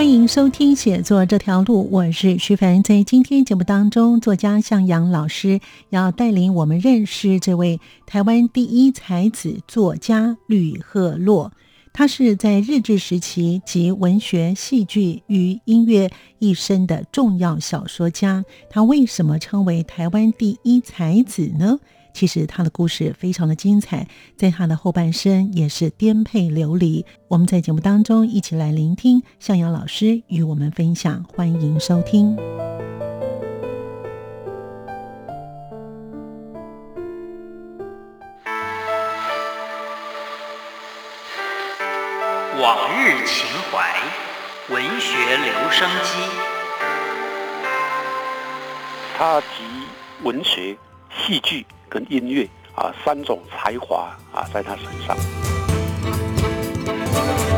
欢迎收听《写作这条路》，我是徐凡。在今天节目当中，作家向阳老师要带领我们认识这位台湾第一才子作家吕赫洛。他是在日治时期集文学、戏剧与音乐一身的重要小说家。他为什么称为台湾第一才子呢？其实他的故事非常的精彩，在他的后半生也是颠沛流离。我们在节目当中一起来聆听向阳老师与我们分享，欢迎收听。往日情怀，文学留声机。他集文学、戏剧。跟音乐啊三种才华啊在他身上，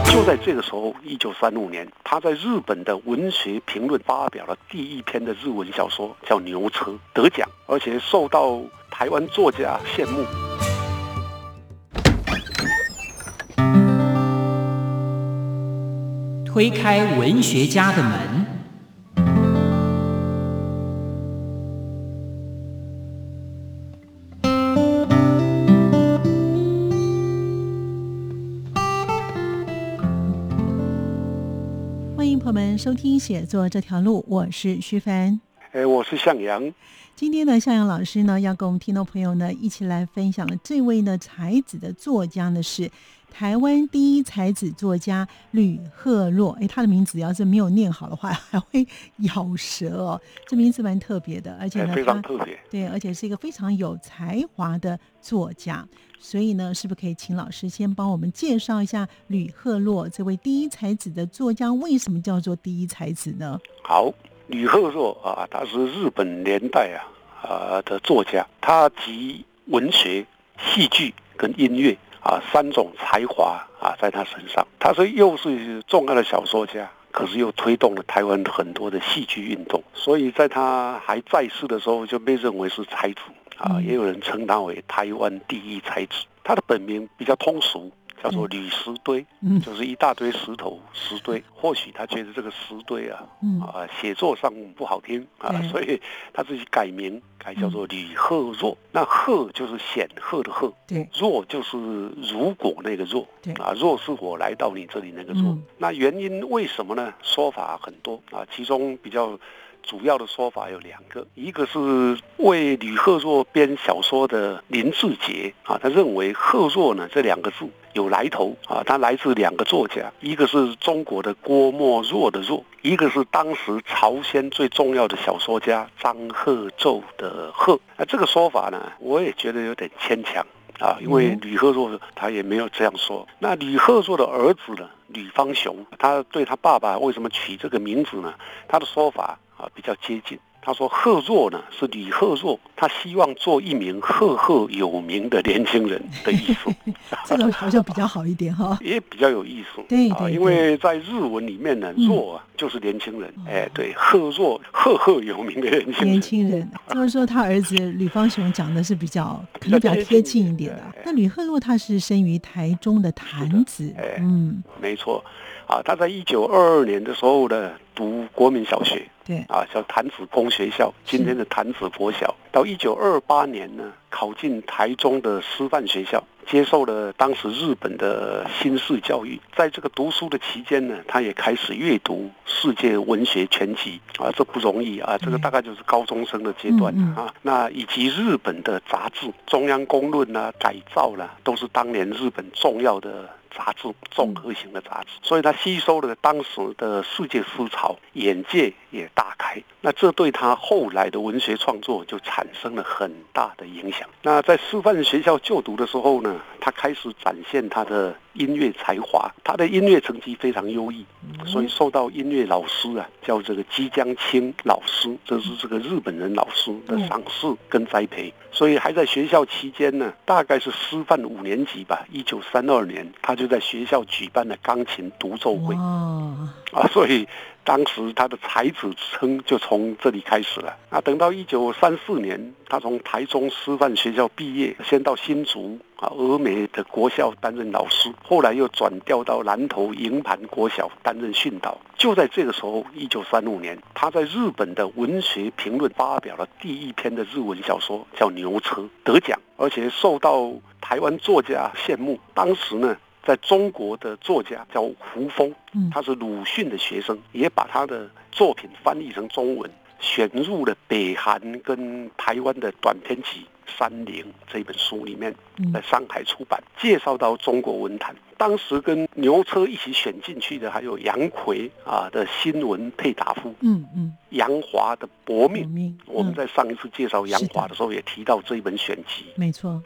就在这个时候，一九三五年，他在日本的文学评论发表了第一篇的日文小说，叫《牛车》，得奖，而且受到台湾作家羡慕。推开文学家的门。收听写作这条路，我是徐凡。哎，我是向阳。今天呢，向阳老师呢要跟我们听众朋友呢一起来分享的这位呢才子的作家呢是台湾第一才子作家吕赫若。哎，他的名字要是没有念好的话，还会咬舌哦。这名字蛮特别的，而且呢，非常特别。对，而且是一个非常有才华的作家。所以呢，是不是可以请老师先帮我们介绍一下吕赫洛这位第一才子的作家？为什么叫做第一才子呢？好，吕赫洛啊，他是日本年代啊啊的作家，他集文学、戏剧跟音乐啊三种才华啊在他身上。他是又是重要的小说家，可是又推动了台湾很多的戏剧运动。所以在他还在世的时候，就被认为是才子。啊，也有人称他为台湾第一才子。他的本名比较通俗，叫做吕石堆，就是一大堆石头石堆。或许他觉得这个石堆啊，啊，写作上不好听啊，所以他自己改名，改叫做吕赫若。那赫就是显赫的赫，对，若就是如果那个若，对啊，若是我来到你这里那个若。那原因为什么呢？说法很多啊，其中比较。主要的说法有两个，一个是为吕赫若编小说的林志杰啊，他认为赫若呢这两个字有来头啊，他来自两个作家，一个是中国的郭沫若的若，一个是当时朝鲜最重要的小说家张鹤宙的鹤。那这个说法呢，我也觉得有点牵强啊，因为吕赫若他也没有这样说。那吕赫若的儿子呢，吕方雄，他对他爸爸为什么取这个名字呢？他的说法。啊，比较接近。他说：“贺若呢，是李贺若，他希望做一名赫赫有名的年轻人的意思。这个好像比较好一点哈，也比较有意思。对对，因为在日文里面呢，若啊就是年轻人。哎，对，贺若赫赫有名的年轻人。年轻人，就是说他儿子吕方雄讲的是比较可能比较贴近一点的。那吕赫若他是生于台中的潭子，嗯，没错。啊，他在一九二二年的时候呢，读国民小学。”对啊，叫潭子公学校，今天的潭子国小。到一九二八年呢，考进台中的师范学校，接受了当时日本的新式教育。在这个读书的期间呢，他也开始阅读世界文学全集啊，这不容易啊，这个大概就是高中生的阶段啊。那以及日本的杂志，《中央公论》啊，《改造》啦，都是当年日本重要的。杂志综合型的杂志，所以他吸收了当时的世界思潮，眼界也大开。那这对他后来的文学创作就产生了很大的影响。那在师范学校就读的时候呢，他开始展现他的音乐才华，他的音乐成绩非常优异，所以受到音乐老师啊叫这个姬江清老师，这是这个日本人老师的赏识跟栽培。所以还在学校期间呢，大概是师范五年级吧，一九三二年，他就在学校举办了钢琴独奏会。啊，所以当时他的才子之称就从这里开始了。啊，等到一九三四年，他从台中师范学校毕业，先到新竹啊峨眉的国校担任老师，后来又转调到南投营盘国小担任训导。就在这个时候，一九三五年，他在日本的文学评论发表了第一篇的日文小说，叫《牛车》，得奖，而且受到台湾作家羡慕。当时呢。在中国的作家叫胡风，他是鲁迅的学生，也把他的作品翻译成中文，选入了北韩跟台湾的短篇集《山林》这本书里面，在上海出版，介绍到中国文坛。当时跟牛车一起选进去的还有杨奎啊的新闻配答夫，嗯嗯，杨华的《薄命》，我们在上一次介绍杨华的时候也提到这一本选集，没错。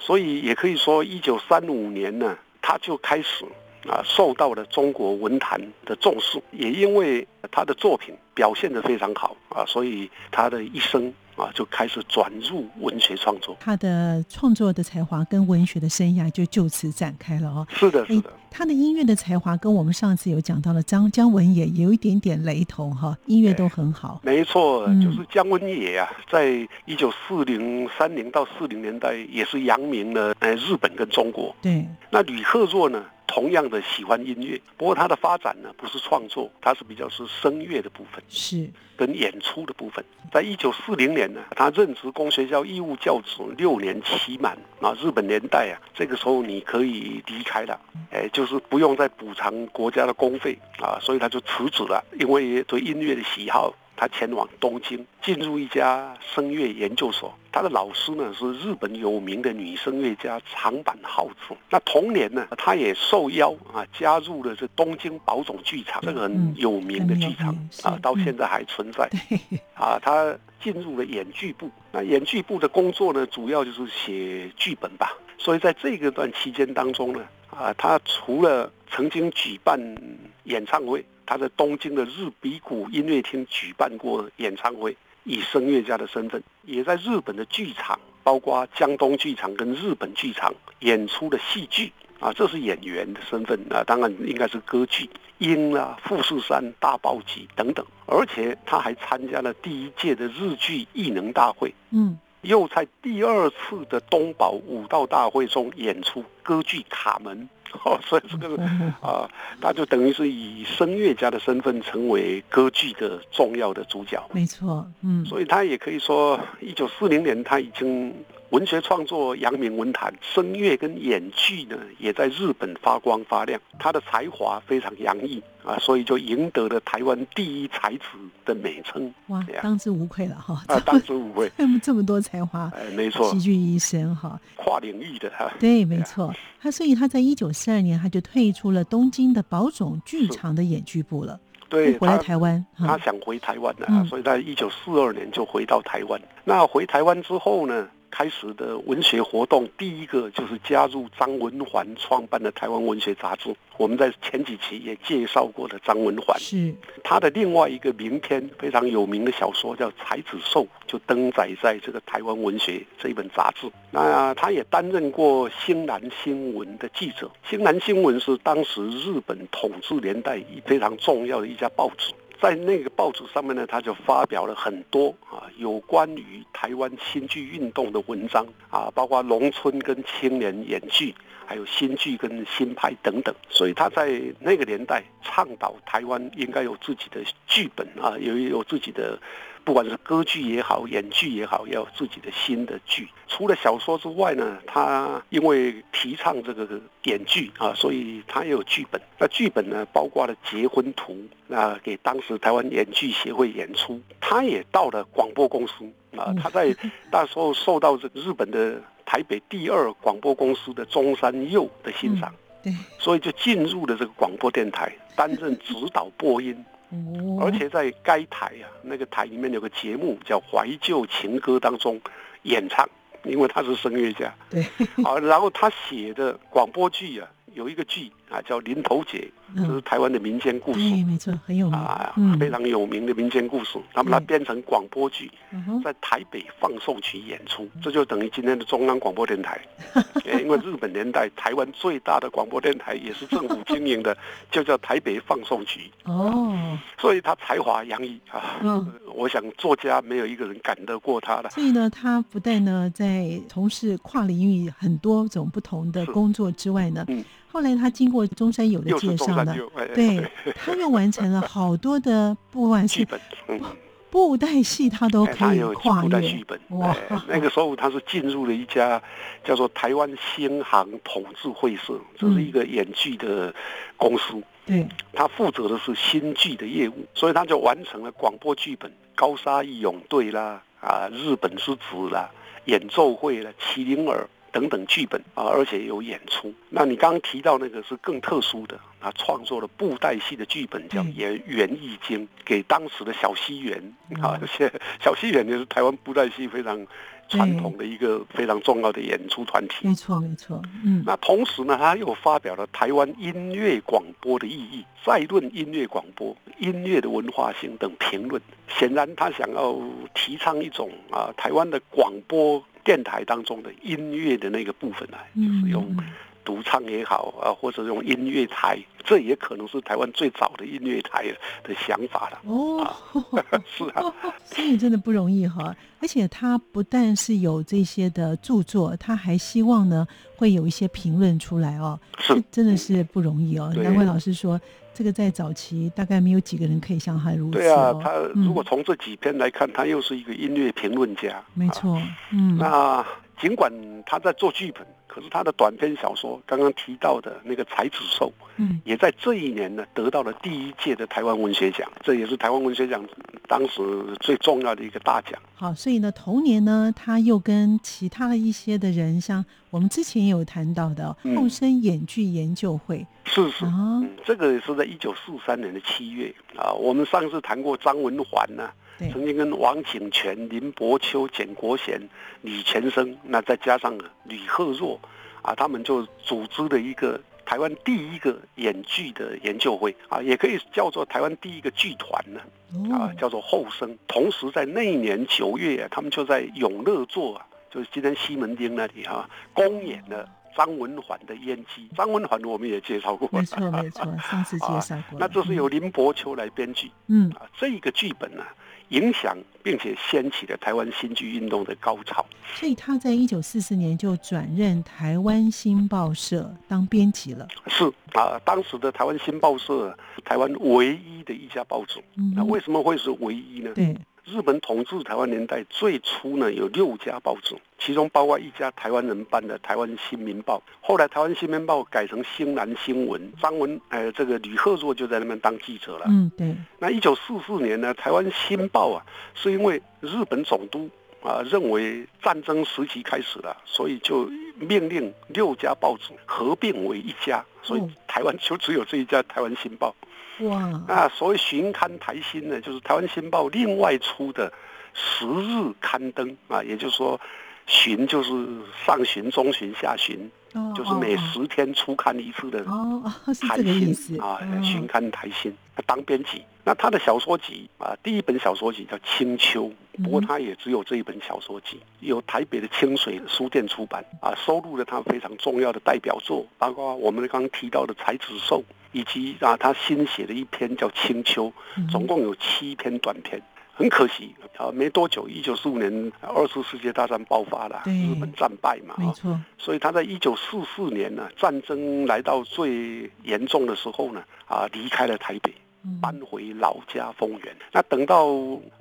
所以也可以说，一九三五年呢。他就开始啊，受到了中国文坛的重视，也因为他的作品表现得非常好啊，所以他的一生啊就开始转入文学创作。他的创作的才华跟文学的生涯就就此展开了哦。是的，是的。他的音乐的才华跟我们上次有讲到的张姜文也有一点点雷同哈，音乐都很好。没错，就是姜文也啊，在一九四零三零到四零年代也是扬名了呃日本跟中国。对，那吕赫若呢？同样的喜欢音乐，不过他的发展呢不是创作，他是比较是声乐的部分，是跟演出的部分。在一九四零年呢，他任职工学校义务教职六年期满啊，日本年代啊，这个时候你可以离开了，哎，就是不用再补偿国家的公费啊，所以他就辞职了，因为对音乐的喜好。他前往东京，进入一家声乐研究所。他的老师呢是日本有名的女声乐家长坂浩子。那同年呢，他也受邀啊加入了这东京宝冢剧场，这个很有名的剧场啊，到现在还存在。啊，他进入了演剧部。那演剧部的工作呢，主要就是写剧本吧。所以在这个段期间当中呢，啊，他除了曾经举办演唱会。他在东京的日比谷音乐厅举办过演唱会，以声乐家的身份，也在日本的剧场，包括江东剧场跟日本剧场演出的戏剧。啊，这是演员的身份啊，当然应该是歌剧《鹰》啊、《富士山大暴击》等等，而且他还参加了第一届的日剧艺能大会，嗯，又在第二次的东宝武道大会中演出歌剧《卡门》。哦，所以这个 啊，他就等于是以声乐家的身份成为歌剧的重要的主角。没错，嗯，所以他也可以说，一九四零年他已经。文学创作扬名文坛，声乐跟演剧呢，也在日本发光发亮。他的才华非常洋溢啊，所以就赢得了台湾第一才子的美称。哇，当之无愧了哈！啊，当之无愧，这么多才华，哎，没错，集聚一身哈，跨领域的哈。对，没错。他所以他在一九四二年他就退出了东京的宝冢剧场的演剧部了，对，回来台湾。他想回台湾的，所以在一九四二年就回到台湾。那回台湾之后呢？开始的文学活动，第一个就是加入张文环创办的台湾文学杂志。我们在前几期也介绍过的张文环，是他的另外一个名篇非常有名的小说叫《才子寿》，就登载在这个台湾文学这一本杂志。那他也担任过《新南新闻》的记者，《新南新闻》是当时日本统治年代非常重要的一家报纸。在那个报纸上面呢，他就发表了很多啊有关于台湾新剧运动的文章啊，包括农村跟青年演剧，还有新剧跟新派等等。所以他在那个年代倡导台湾应该有自己的剧本啊，有有自己的。不管是歌剧也好，演剧也好，要有自己的新的剧。除了小说之外呢，他因为提倡这个演剧啊，所以他也有剧本。那剧本呢，包括了《结婚图》，那给当时台湾演剧协会演出。他也到了广播公司啊，他在那时候受到这个日本的台北第二广播公司的中山佑的欣赏，对，所以就进入了这个广播电台，担任指导播音。而且在该台啊，那个台里面有个节目叫《怀旧情歌》当中演唱，因为他是声乐家。对，啊，然后他写的广播剧啊，有一个剧啊，叫《林头姐》，嗯这是台湾的民间故事对，没错，很有名啊，嗯，非常有名的民间故事。那么它对编成广播剧，在台北放送区演出，这就等于今天的中央广播电台。因为日本年代台湾最大的广播电台也是政府经营的，就叫台北放送局，哦，所以他才华洋溢啊。嗯。我想作家没有一个人赶得过他的。所以呢，他不但呢在从事跨领域很多种不同的工作之外呢，嗯后来他经过中山友的介绍呢，对，他又完成了好多的，不管是剧本，嗯，布袋戏，他都可以有跨越布袋剧。本。哇哎，那个时候他是进入了一家叫做台湾星航统治会社，这是一个演剧的公司。对，他负责的是新剧的业务，所以他就完成了广播剧本《高沙义勇队》啦，啊，日本之子啦，演奏会啦，麒麟儿等等剧本啊，而且有演出。那你刚刚提到那个是更特殊的，他创作了布袋戏的剧本，叫《嗯演园艺经》，给当时的小西园啊嗯，现小西园就是台湾布袋戏非常传统的一个非常重要的演出团体。没错没错，嗯，那同时呢，他又发表了台湾音乐广播的意义，再论音乐广播、音乐的文化性等评论。显然，他想要提倡一种啊，台湾的广播电台当中的音乐的那个部分啊，就是用嗯独唱也好啊，或者用音乐台，这也可能是台湾最早的音乐台的想法了。哦，是啊，所以真的不容易哈。而且他不但是有这些的著作，他还希望呢会有一些评论出来哦，是真的是不容易哦。对难怪老师说，这个在早期大概没有几个人可以像他如此、哦。对啊，他嗯如果从这几篇来看，他又是一个音乐评论家。啊没错，嗯，那尽管他在做剧本，可是他的短篇小说刚刚提到的那个《才子寿》，嗯也在这一年呢得到了第一届的台湾文学奖，这也是台湾文学奖当时最重要的一个大奖。好，所以呢，同年呢，他又跟其他的一些的人，像我们之前也有谈到的嗯后生演剧研究会是是，啊，嗯，这个也是在一九四三年的七月啊。我们上次谈过张文环呢、对，曾经跟王景泉、林伯秋、简国贤、李全生，那再加上吕赫若，啊，他们就组织了一个台湾第一个演剧的研究会啊，也可以叫做台湾第一个剧团呢啊哦，，叫做后生。同时在那一年九月啊，他们就在永乐座啊，就是今天西门町那里哈、公演了张文环的《燕姬》。张文环我们也介绍过，没错没错，上次 介绍过了、那这是由林伯秋来编剧。嗯啊，这个剧本呢、影响并且掀起了台湾新剧运动的高潮。所以他在一九四四年就转任台湾新报社当编辑了。是啊，当时的台湾新报社，台湾唯一的一家报纸。嗯那为什么会是唯一呢？对，日本统治台湾年代最初呢，有六家报纸，其中包括一家台湾人办的《台湾新民报》，后来《台湾新民报》改成《新南新闻》，张文呃这个吕赫若就在那边当记者了。嗯对，那一九四四年呢，台湾新报啊，是因为日本总督啊认为战争时期开始了，所以就命令六家报纸合并为一家，所以哦台湾就只有这一家台湾新报。哇，那所谓巡刊台新呢，就是台湾新报另外出的十日刊登啊，也就是说。巡就是上旬、中旬、下旬，哦就是每哦十天出刊一次的哦哦是台这个意新思啊哦，巡刊台新当编辑。那他的小说集啊，第一本小说集叫《青秋》，不过嗯他也只有这一本小说集，由台北的清水书店出版啊，收录了他非常重要的代表作，包括我们刚刚提到的《才子寿》，以及啊他新写的一篇叫《青秋》，嗯。总共有七篇短篇。很可惜啊，没多久，一九四五年二次世界大战爆发了，日本战败嘛，啊。没错，所以他在一九四四年呢，战争来到最严重的时候呢，啊，离开了台北，嗯搬回老家丰原。那等到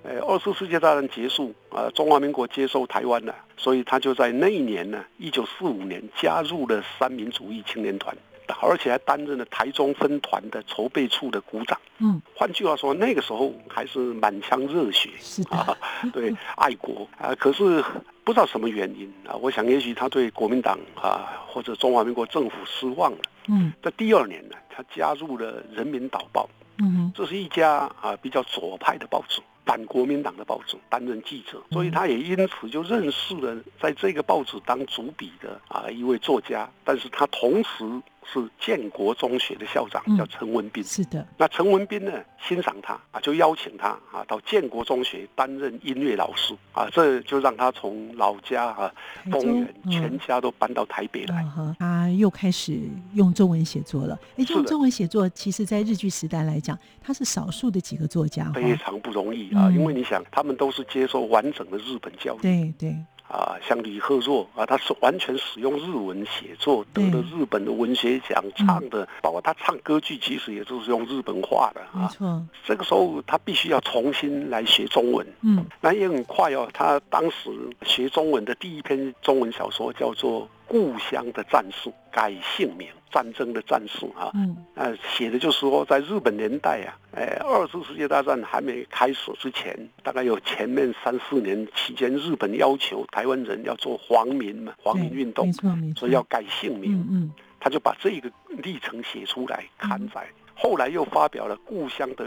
呃二次世界大战结束，啊，中华民国接收台湾了，所以他就在那一年呢，一九四五年加入了三民主义青年团，而且还担任了台中分团的筹备处的股长。嗯，换句话说，那个时候还是满腔热血，是的啊，对，爱国啊。可是不知道什么原因啊，我想也许他对国民党啊或者中华民国政府失望了。嗯在第二年呢，他加入了《人民导报》，嗯这是一家啊比较左派的报纸，反国民党的报纸，担任记者，所以他也因此就认识了在这个报纸当主笔的啊一位作家，但是他同时是建国中学的校长，嗯叫陈文斌。是的，那陈文斌呢，欣赏他啊，就邀请他啊到建国中学担任音乐老师啊，这就让他从老家啊台中丰原嗯全家都搬到台北来。他又开始用中文写作了。哎，是的用中文写作，其实在日据时代来讲，他是少数的几个作家。非常不容易啊，嗯因为你想，他们都是接受完整的日本教育对对，啊，像李贺若啊，他是完全使用日文写作，得了日本的文学奖，唱的，包括他唱歌剧，其实也就是用日本话的啊。没错，这个时候他必须要重新来学中文，嗯那也很快哦。他当时学中文的第一篇中文小说叫做《故乡的战术》，改姓名，战争的战术啊。嗯呃，写的就是说，在日本年代啊，呃，二次世界大战还没开始之前，大概有前面三四年期间，日本要求台湾人要做皇民嘛，皇民对运动所以要改姓名。嗯嗯他就把这个历程写出来刊载。后来又发表了《故乡的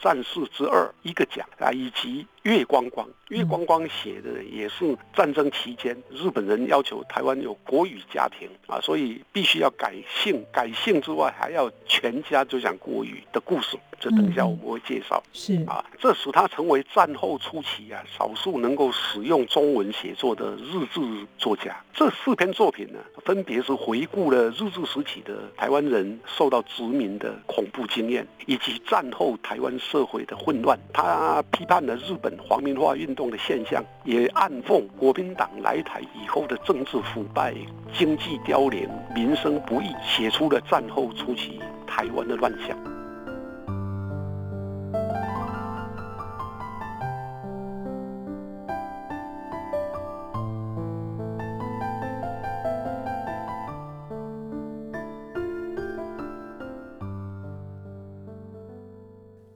战士之二》一个奖啊，以及《月光光》。月光光写的也是战争期间日本人要求台湾有国语家庭啊，所以必须要改姓，改姓之外还要全家就讲国语的故事。这等一下我们会介绍。是啊，这使他成为战后初期啊少数能够使用中文写作的日志作家。这四篇作品呢，分别是回顾了日治时期的台湾人受到殖民的恐怖经验，以及战后台湾社会的混乱。他批判了日本皇民化运动的现象，也暗讽国民党来台以后的政治腐败、经济凋零、民生不易，写出了战后初期台湾的乱象。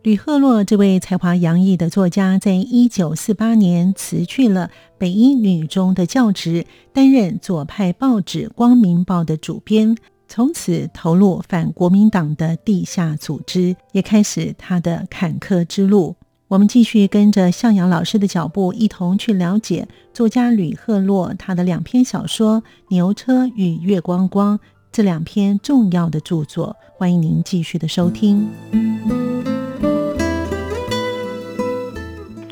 吕赫洛这位才华洋溢的作家，在一九四八年辞去了北一女中的教职，担任左派报纸《光明报》的主编，从此投入反国民党的地下组织，也开始他的坎坷之路。我们继续跟着向阳老师的脚步，一同去了解作家吕赫洛他的两篇小说《牛车》与《月光光》这两篇重要的著作。欢迎您继续的收听。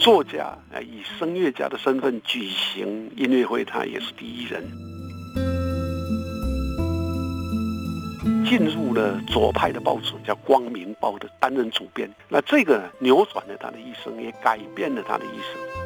作家呃以声乐家的身份举行音乐会，他也是第一人。进入了左派的报纸，叫《光明报》的担任主编。那这个扭转了他的一生，也改变了他的一生。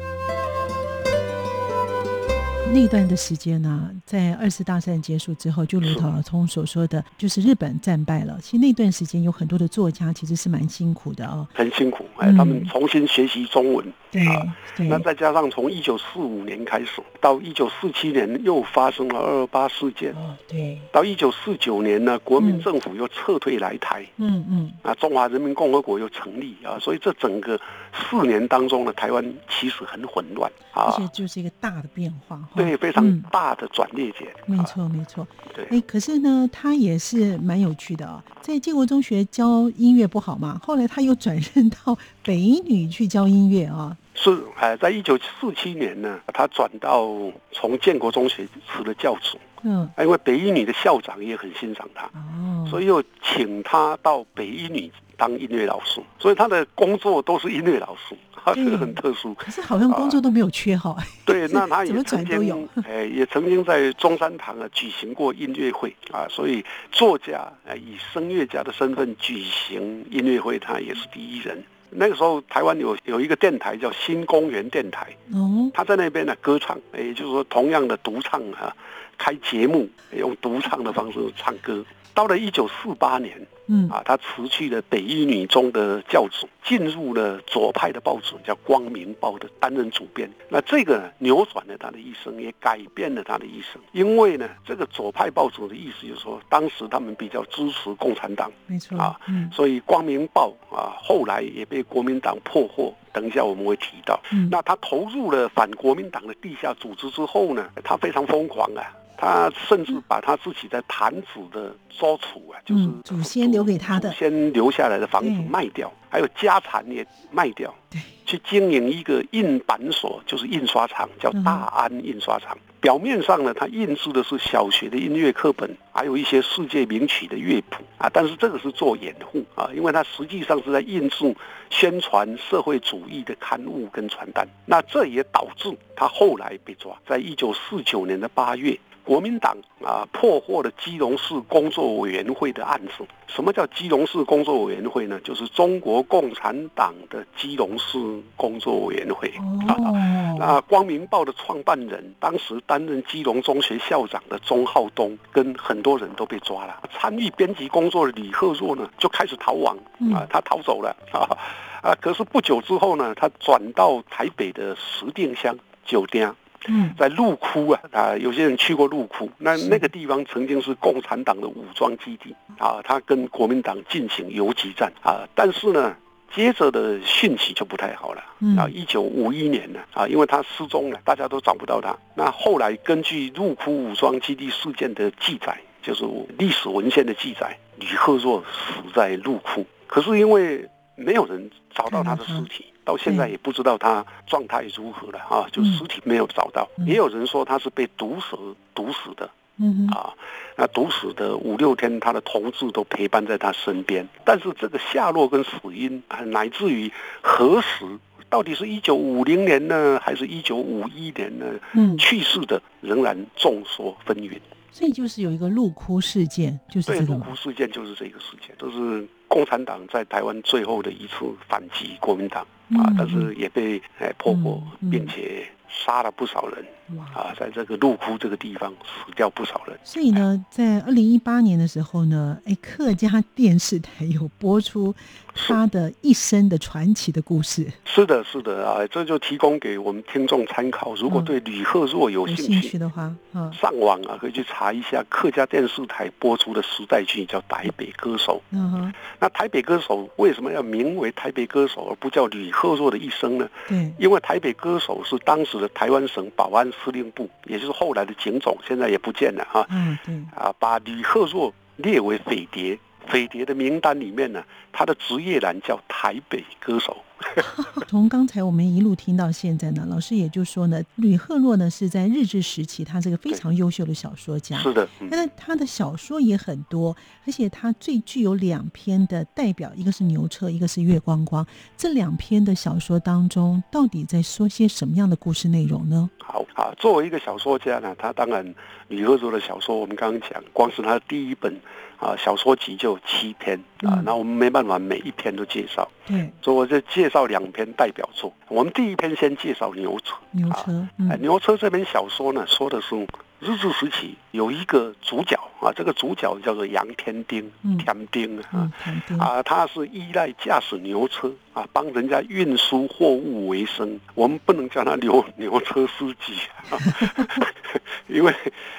那段的时间呢、在二次大战结束之后，就如陶老聪所说的，就是日本战败了。其实那段时间有很多的作家其实是蛮辛苦的哦。很辛苦，哎嗯，他们重新学习中文。对啊对，那再加上从一九四五年开始，到一九四七年又发生了二二八事件，哦对，到一九四九年呢，国民嗯政府又撤退来台，嗯嗯，啊，中华人民共和国又成立啊，所以这整个四年当中呢，台湾其实很混乱而啊，且就是一个大的变化哈。对，非常嗯大的转捩点。没啊，错没错。对，哎，可是呢，他也是蛮有趣的啊、在建国中学教音乐不好嘛，后来他又转任到北一女去教音乐啊。是哎，在一九四七年呢，他转到从建国中学辞了教主，嗯，因为北一女的校长也很欣赏他，哦，所以又请他到北一女当音乐老师，所以他的工作都是音乐老师，啊，这个很特殊。可是好像工作都没有缺哈。对，那他也曾转都有经，哎，也曾经在中山堂啊举行过音乐会啊，所以作家啊以声乐家的身份举行音乐会，他也是第一人。那个时候，台湾有有一个电台叫新公园电台，哦，他在那边呢歌唱，哎也就是说同样的独唱啊，开节目用独唱的方式唱歌。到了一九四八年，嗯啊，他辞去了北一女中的教职，进入了左派的报纸叫《光明报》的担任主编。那这个扭转了他的一生，也改变了他的一生。因为呢，这个左派报纸的意思就是说，当时他们比较支持共产党，没错啊，嗯所以《光明报》啊后来也被国民党破获。等一下我们会提到。嗯，那他投入了反国民党的地下组织之后呢，他非常疯狂啊。他甚至把他自己在坛子的租处啊，就是嗯祖先留给他的祖先留下来的房子卖掉，还有家产也卖掉，对，去经营一个印版所，就是印刷厂，叫大安印刷厂。表面上呢，它印制的是小学的音乐课本，还有一些世界名曲的乐谱啊。但是这个是做掩护啊，因为它实际上是在印制宣传社会主义的刊物跟传单。那这也导致他后来被抓，在一九四九年的八月。国民党啊破获了基隆市工作委员会的案子。什么叫基隆市工作委员会呢？就是中国共产党的基隆市工作委员会。哦。那光明报的创办人，当时担任基隆中学校长的钟浩东，跟很多人都被抓了。参与编辑工作的李鹤若呢，就开始逃亡啊，他逃走了啊 啊！可是不久之后呢，他转到台北的石碇乡酒店。嗯，在陆窟啊啊，有些人去过陆窟，那那个地方曾经是共产党的武装基地啊，他跟国民党进行游击战啊，但是呢，接着的讯息就不太好了啊。一九五一年呢啊，因为他失踪了，大家都找不到他。那后来根据入库武装基地事件的记载，就是历史文献的记载，李鹤若死在入库，可是因为没有人找到他的尸体。到现在也不知道他状态如何了啊，就尸体没有找到。也有人说他是被毒蛇毒死的，嗯啊，那毒死的五六天，他的同志都陪伴在他身边。但是这个下落跟死因，乃至于何时，到底是一九五零年呢，还是一九五一年呢？嗯，去世的仍然众说纷纭。所以就是有一个入窟事件，就是这个鹿窟事件，就是这个事件，就是共产党在台湾最后的一次反击国民党。啊，但是也被哎破获，并且杀了不少人。啊，在这个鹿窟这个地方死掉不少人。所以呢，在二零一八年的时候呢，哎，客家电视台有播出他的一生的传奇的故事。是的，是的啊，这就提供给我们听众参考。如果对吕赫若有兴趣的话，嗯，上网啊可以去查一下客家电视台播出的时代剧，叫《台北歌手》。嗯哼，那《台北歌手》为什么要名为《台北歌手》而不叫吕赫若的一生呢？对，因为《台北歌手》是当时的台湾省保安。司令部，也就是后来的警总，现在也不见了啊。嗯，嗯。啊，把吕赫若列为匪谍，匪谍的名单里面呢，他的职业栏叫台北歌手。从刚才我们一路听到现在呢，老师也就说呢，吕赫洛呢是在日治时期，他是个非常优秀的小说家。是的，那他的小说也很多，而且他最具有两篇的代表，一个是牛车，一个是月光光。这两篇的小说当中，到底在说些什么样的故事内容呢？好啊，作为一个小说家呢，他当然吕赫洛的小说，我们刚刚讲，光是他的第一本。啊，小说集就七篇啊，那我们没办法每一篇都介绍，对，所以我就介绍两篇代表作。我们第一篇先介绍牛车，牛车，牛车这篇小说呢，说的是日治时期有一个主角啊，这个主角叫做杨天丁，天丁啊，啊，他是依赖驾驶牛车。啊，帮人家运输货物为生，我们不能叫他牛牛车司机，因为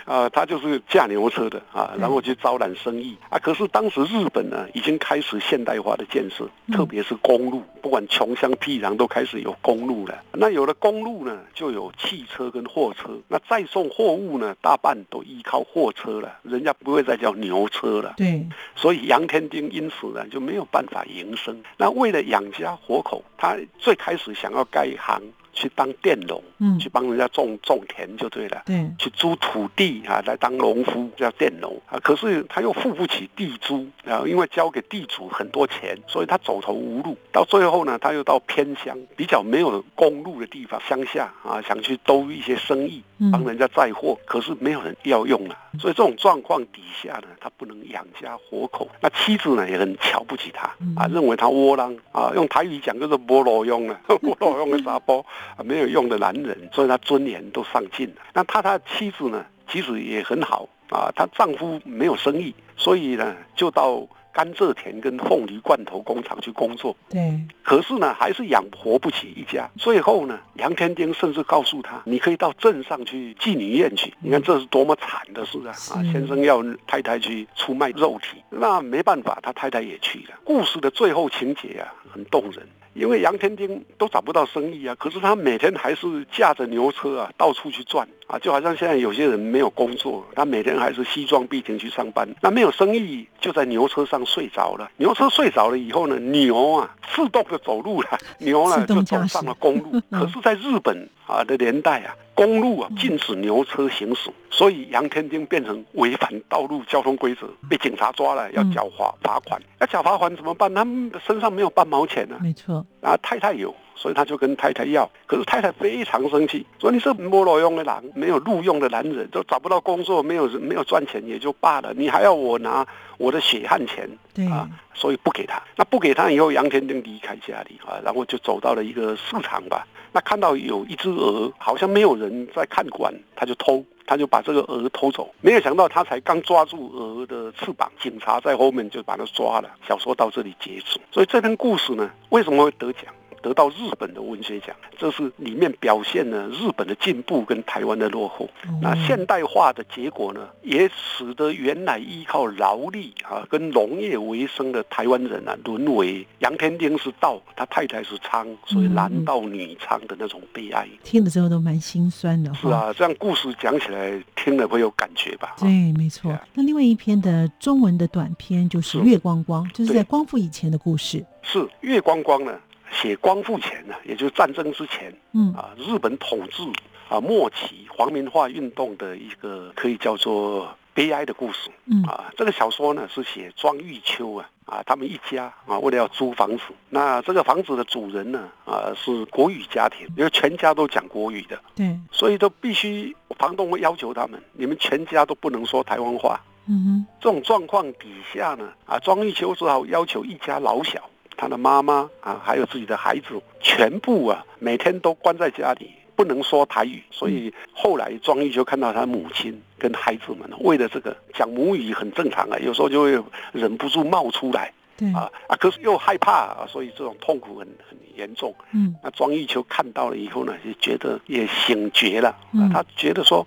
啊，他就是驾牛车的啊，然后去招揽生意啊。可是当时日本呢，已经开始现代化的建设，特别是公路，不管穷乡僻壤都开始有公路了。那有了公路呢，就有汽车跟货车。那再送货物呢，大半都依靠货车了，人家不会再叫牛车了。对，所以杨天丁因此呢就没有办法营生。那为了养家。活口，他最开始想要盖一行。去当佃农，嗯，去帮人家种种田就对了，对，去租土地啊，来当农夫叫佃农啊。可是他又付不起地租啊，因为交给地主很多钱，所以他走投无路。到最后呢，他又到偏乡比较没有公路的地方，乡下啊，想去兜一些生意，帮人家载货，可是没有人要用啊。所以这种状况底下呢，他不能养家活口。那妻子呢也很瞧不起他啊，认为他窝囊啊，用台语讲就是菠萝用了，菠萝用的 沙包。啊，没有用的男人，所以他尊严都丧尽了。那他他妻子呢，其实也很好啊。她丈夫没有生意，所以呢，就到甘蔗田跟凤梨罐头工厂去工作。对。可是呢，还是养活不起一家。最后呢，杨天丁甚至告诉他：“你可以到镇上去妓女院去。”你看这是多么惨的事啊！啊，先生要太太去出卖肉体，那没办法，他太太也去了。故事的最后情节啊，很动人。因为杨天丁都找不到生意啊，可是他每天还是驾着牛车啊到处去转。啊，就好像现在有些人没有工作，他每天还是西装笔挺去上班，那没有生意就在牛车上睡着了。牛车睡着了以后呢，牛啊自动的走路了，牛呢就走上了公路。可是，在日本啊的年代啊。公路啊，禁止牛车行驶，所以杨天丁变成违反道路交通规则，被警察抓了，要缴罚罚款。要缴罚款怎么办？他们身上没有半毛钱呢。没错，啊，太太有，所以他就跟太太要。可是太太非常生气，说你是没路用的狼，没有录用的男人，都找不到工作，没有没有赚钱也就罢了，你还要我拿我的血汗钱？对啊，所以不给他。那不给他以后，杨天丁离开家里啊，然后就走到了一个市场吧。那看到有一只鹅，好像没有人在看管，他就偷，他就把这个鹅偷走。没有想到他才刚抓住鹅的翅膀，警察在后面就把他抓了。小说到这里结束。所以这篇故事呢，为什么会得奖？得到日本的文学奖，这是里面表现了日本的进步跟台湾的落后。那现代化的结果呢，也使得原来依靠劳力啊跟农业为生的台湾人啊，沦为杨天丁是道，他太太是娼，所以男盗女娼的那种悲哀。听了之后都蛮心酸的。是啊，这样故事讲起来听了会有感觉吧？对，没错。那另外一篇的中文的短篇就是《月光光》，就是在光复以前的故事。是《月光光》呢。写光复前呢，也就是战争之前，嗯。啊，日本统治啊末期皇民化运动的一个可以叫做悲哀的故事，嗯。啊，这个小说呢是写庄玉秋啊啊他们一家啊为了要租房子，那这个房子的主人呢啊是国语家庭，因为全家都讲国语的，对，所以都必须房东会要求他们，你们全家都不能说台湾话，嗯哼，这种状况底下呢啊庄玉秋只好要求一家老小。他的妈妈啊，还有自己的孩子，全部啊，每天都关在家里，不能说台语。所以后来庄玉就看到他母亲跟孩子们，为了这个讲母语很正常啊，有时候就会忍不住冒出来。对啊啊，可是又害怕啊，所以这种痛苦很很严重。嗯，那庄玉秋看到了以后呢，就觉得也醒觉了。啊，他觉得说。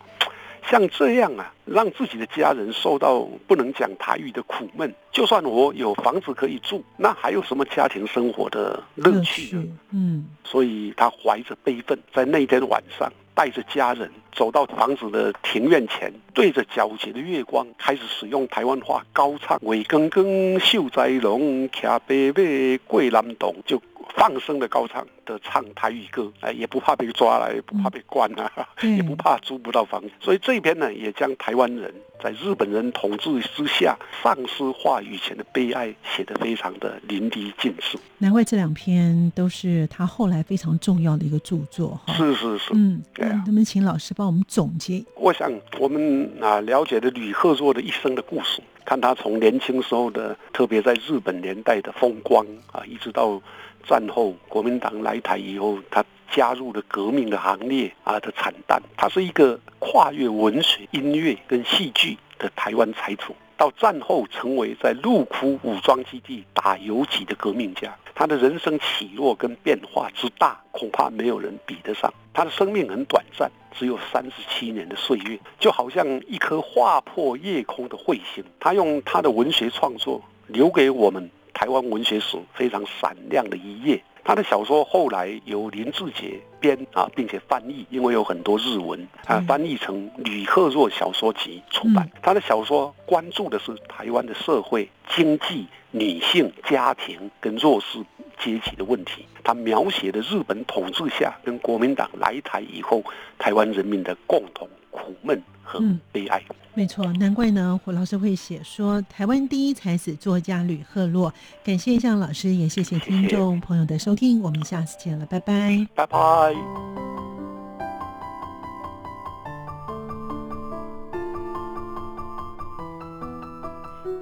像这样啊，让自己的家人受到不能讲台语的苦闷，就算我有房子可以住，那还有什么家庭生活的乐趣呢？嗯，所以他怀着悲愤，在那天晚上，带着家人走到房子的庭院前，对着皎洁的月光，开始使用台湾话高唱：“伟更更秀在龙，骑白马过南洞。”就放声的高唱的唱台语歌，哎，也不怕被抓来，也不怕被关啊，也不怕租不到房子。所以这一篇呢，也将台湾人在日本人统治之下丧失话语权的悲哀写得非常的淋漓尽致。难怪这两篇都是他后来非常重要的一个著作哈。是是是，嗯，对啊。能不能请老师帮我们总结？我想我们啊了解的吕赫若的一生的故事，看他从年轻时候的，特别在日本年代的风光啊，一直到。战后国民党来台以后，他加入了革命的行列啊的惨淡。他是一个跨越文学、音乐跟戏剧的台湾才子。到战后成为在陆库武装基地打游击的革命家。他的人生起落跟变化之大，恐怕没有人比得上。他的生命很短暂，只有三十七年的岁月，就好像一颗划破夜空的彗星。他用他的文学创作留给我们。台湾文学史非常闪亮的一页。他的小说后来由林志杰编啊，并且翻译，因为有很多日文啊，翻译成《吕赫若小说集》出版。他的小说关注的是台湾的社会、经济、女性、家庭跟弱势阶级的问题。他描写的日本统治下跟国民党来台以后，台湾人民的共同苦闷和悲哀。没错，难怪呢。胡老师会写说台湾第一才子作家吕赫洛，感谢向老师，也谢谢听众朋友的收听，我们下次见了，拜拜，拜拜。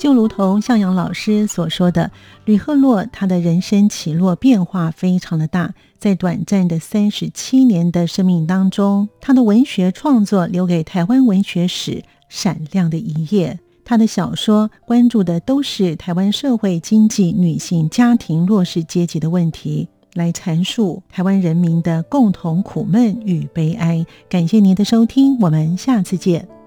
就如同向阳老师所说的，吕赫洛他的人生起落变化非常的大，在短暂的三十七年的生命当中，他的文学创作留给台湾文学史闪亮的一页。他的小说关注的都是台湾社会经济、女性、家庭、弱势阶级的问题，来阐述台湾人民的共同苦闷与悲哀。感谢您的收听，我们下次见。